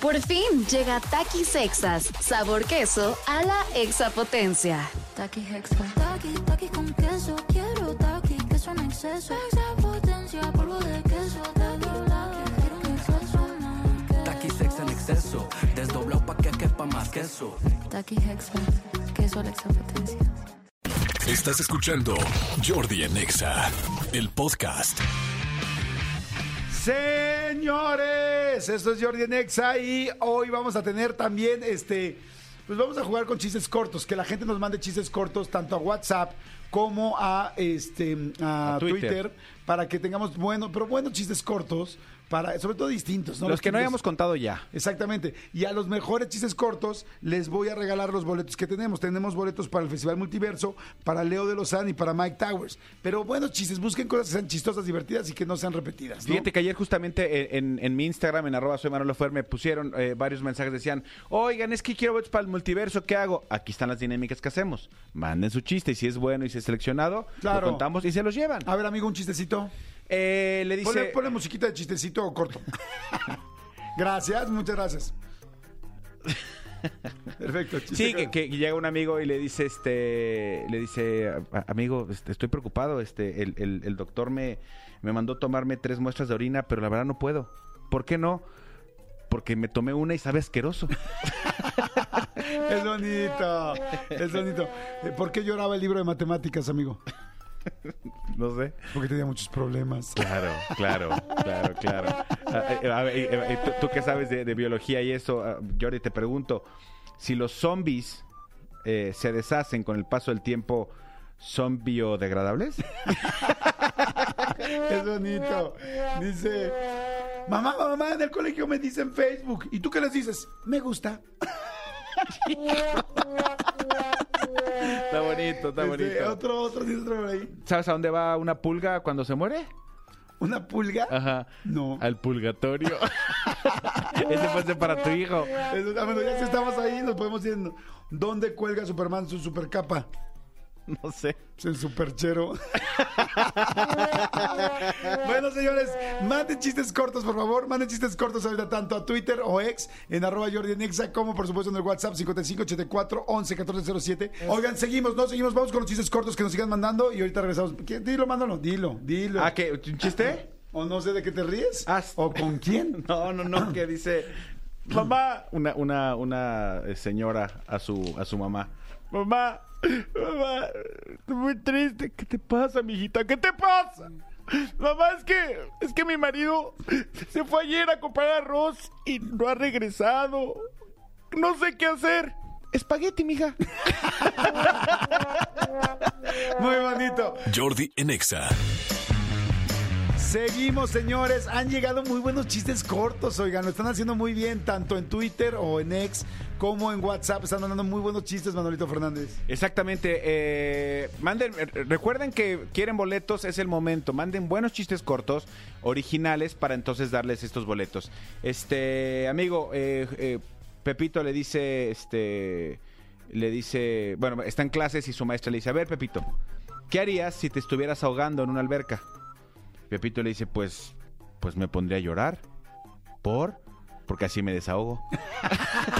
Por fin llega Takis Exas, sabor queso a la exapotencia. Taki Hexa. Taki, taki con queso. Quiero taki, queso en exceso. Extra potencia, polvo de queso. Taki, taki, quiero un exceso más. En exceso, desdoblado pa' que quepa más queso. Taki Hexa. Queso a la exapotencia. Estás escuchando Jordi en Exa, el podcast. Señores, esto es Jordi Nexa y hoy vamos a tener también este. Pues vamos a jugar con chistes cortos, que la gente nos mande chistes cortos tanto a WhatsApp como a este a, A Twitter. Twitter. para que tengamos bueno, pero buenos chistes cortos, para, sobre todo distintos, ¿no? Los que no hayamos contado ya. Exactamente. Y a los mejores chistes cortos les voy a regalar los boletos que tenemos. Tenemos boletos para el Festival Multiverso, para Leo de Lozán y para Mike Towers. Pero buenos chistes, busquen cosas que sean chistosas, divertidas y que no sean repetidas. ¿no? Fíjate que ayer justamente en, en- en mi Instagram, en arroba soy Manolo Fer, me pusieron eh, varios mensajes, decían, oigan, es que quiero boletos para el multiverso, ¿qué hago? Aquí están las dinámicas que hacemos. Manden su chiste y si es bueno y si es seleccionado, Claro. lo contamos y se los llevan. A ver, amigo, un chistecito. Eh, le dice... Ponle, ponle musiquita de chistecito corto. gracias, muchas gracias. Perfecto. Sí, que, llega un amigo y le dice, este, le dice, "A- amigo, este, estoy preocupado, este, el, el- el doctor me, me mandó tomarme tres muestras de orina, pero la verdad no puedo. ¿Por qué no? Porque me tomé una y sabe asqueroso. Es bonito, es bonito. Eh, ¿Por qué lloraba el libro de matemáticas, amigo? no sé. Porque tenía muchos problemas. Claro, claro, claro, claro. Ah, eh, a ver, eh, tú, tú que sabes de, de biología y eso, ah, Jordi, te pregunto, si los zombies eh, se deshacen con el paso del tiempo, ¿son biodegradables? Es bonito. Dice, mamá, mamá, en el colegio me dicen Facebook. ¿Y tú qué les dices? Me gusta. Está bonito, está Este, otro, otro, otro por ahí. ¿Sabes a dónde va una pulga cuando se muere? ¿Una pulga? Ajá. No. Al purgatorio. Ese fue ese para tu hijo. Eso, ah, bueno, ya si estamos ahí, nos podemos ir. ¿Dónde cuelga Superman su supercapa? No sé. Pues el superchero. bueno, señores, manden chistes cortos, por favor. Manden chistes cortos ahorita tanto a Twitter o ex en arroba Jordi en Exa, como por supuesto en el WhatsApp 5584 11 1407. Oigan, seguimos, no seguimos, vamos con los chistes cortos que nos sigan mandando y ahorita regresamos. ¿Qué? Dilo, mándalo, dilo, dilo. Ah, ¿qué? ¿Un chiste? O no sé de qué te ríes. Ah, ¿O con quién? No, no, no, que dice mamá, una, una, una señora a su, a su mamá. Mamá, mamá, estoy muy triste. ¿Qué te pasa, mijita? ¿Qué te pasa? Mamá, es que, es que mi marido se fue ayer a comprar arroz y no ha regresado. No sé qué hacer. Espagueti, mija. Muy bonito. Jordi en Exa. Seguimos, señores. Han llegado muy buenos chistes cortos, oigan. Lo están haciendo muy bien, tanto en Twitter o en X como en WhatsApp. Están mandando muy buenos chistes, Manolito Fernández. Exactamente. eh, manden, eh, recuerden que quieren boletos, es el momento. Manden buenos chistes cortos, originales, para entonces darles estos boletos. Este, amigo, eh, eh, Pepito le dice, este, le dice, bueno, está en clases y su maestra le dice, a ver, Pepito, ¿qué harías si te estuvieras ahogando en una alberca? Pepito le dice, pues, pues me pondría a llorar. ¿Por? Porque así me desahogo.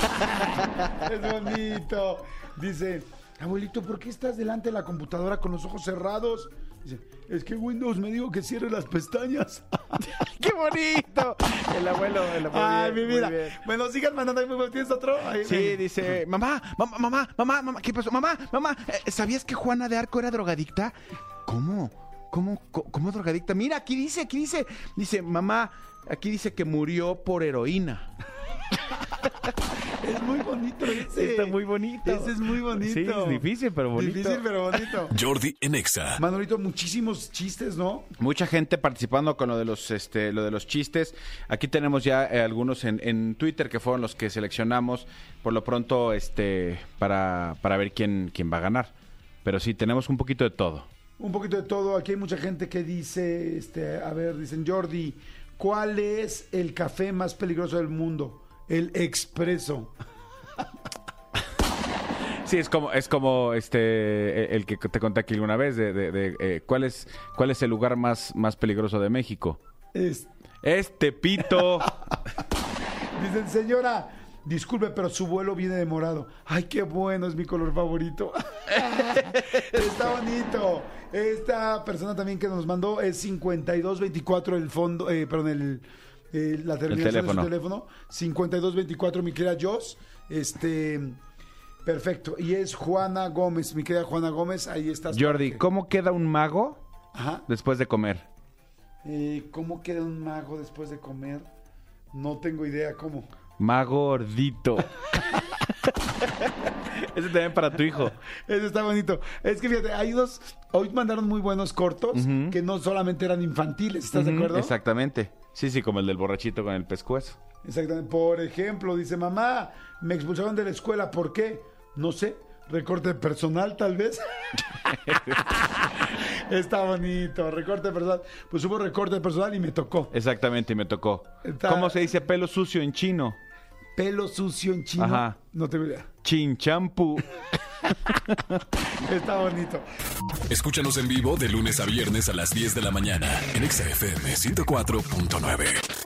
Es bonito. Dice, abuelito, ¿por qué estás delante de la computadora con los ojos cerrados? Dice, es que Windows me dijo que cierre las pestañas. ¡Qué bonito! El abuelo, el abuelo. Ay, bien, mi vida. bien. Bueno, sigan mandando ahí. muy buenos. ¿Tienes otro? Ahí, Sí, ven. dice, mamá, mamá, mamá, mamá, mamá, ¿qué pasó? Mamá, mamá, eh, ¿sabías que Juana de Arco era drogadicta? ¿Cómo? ¿Cómo, cómo, drogadicta? Mira, aquí dice, aquí dice, dice, mamá, aquí dice que murió por heroína. Es muy bonito ese. Está muy bonito. Ese es muy bonito. Sí, es difícil, pero bonito. Difícil, pero bonito. Jordi en Exa. Manolito, muchísimos chistes, ¿no? Mucha gente participando con lo de los, este, lo de los chistes. Aquí tenemos ya eh, algunos en, en Twitter que fueron los que seleccionamos por lo pronto, este, para, para ver quién, quién va a ganar. Pero sí, tenemos un poquito de todo. Un poquito de todo. Aquí hay mucha gente que dice, este, a ver, dicen, Jordi, ¿cuál es el café más peligroso del mundo? El expreso. Sí, es como, es como este el que te conté aquí alguna vez de, de- de, eh, cuál es cuál es el lugar más, más peligroso de México. Es- Este pito. Dicen, señora, disculpe, pero su vuelo viene de morado. Ay, qué bueno, es mi color favorito. Está bonito. Esta persona también que nos mandó es 5224 el fondo, eh, perdón, el, eh, la terminación teléfono. de su teléfono. 5224, mi querida Joss. Este, perfecto. Y es Juana Gómez, mi querida Juana Gómez, ahí estás. Jordi, ¿cómo queda un mago Ajá. después de comer? Eh, ¿Cómo queda un mago después de comer? No tengo idea cómo. Mago gordito. Ese también para tu hijo. Eso está bonito. Es que fíjate, hay dos. Hoy mandaron muy buenos cortos que no solamente eran infantiles, ¿estás de Ujú, acuerdo? Exactamente. Sí, sí, como el del borrachito con el pescuezo. Exactamente. Por ejemplo, dice mamá, me expulsaron de la escuela. ¿Por qué? No sé. Recorte personal, tal vez. está bonito. Recorte personal. Pues hubo recorte personal y me tocó. Exactamente, y me tocó. Está- ¿Cómo se dice pelo sucio en chino? Pelo sucio en chino. Ajá. No tengo idea. Chinchampu. Está bonito. Escúchanos en vivo de lunes a viernes a las 10 de la mañana en Exa FM 104.9.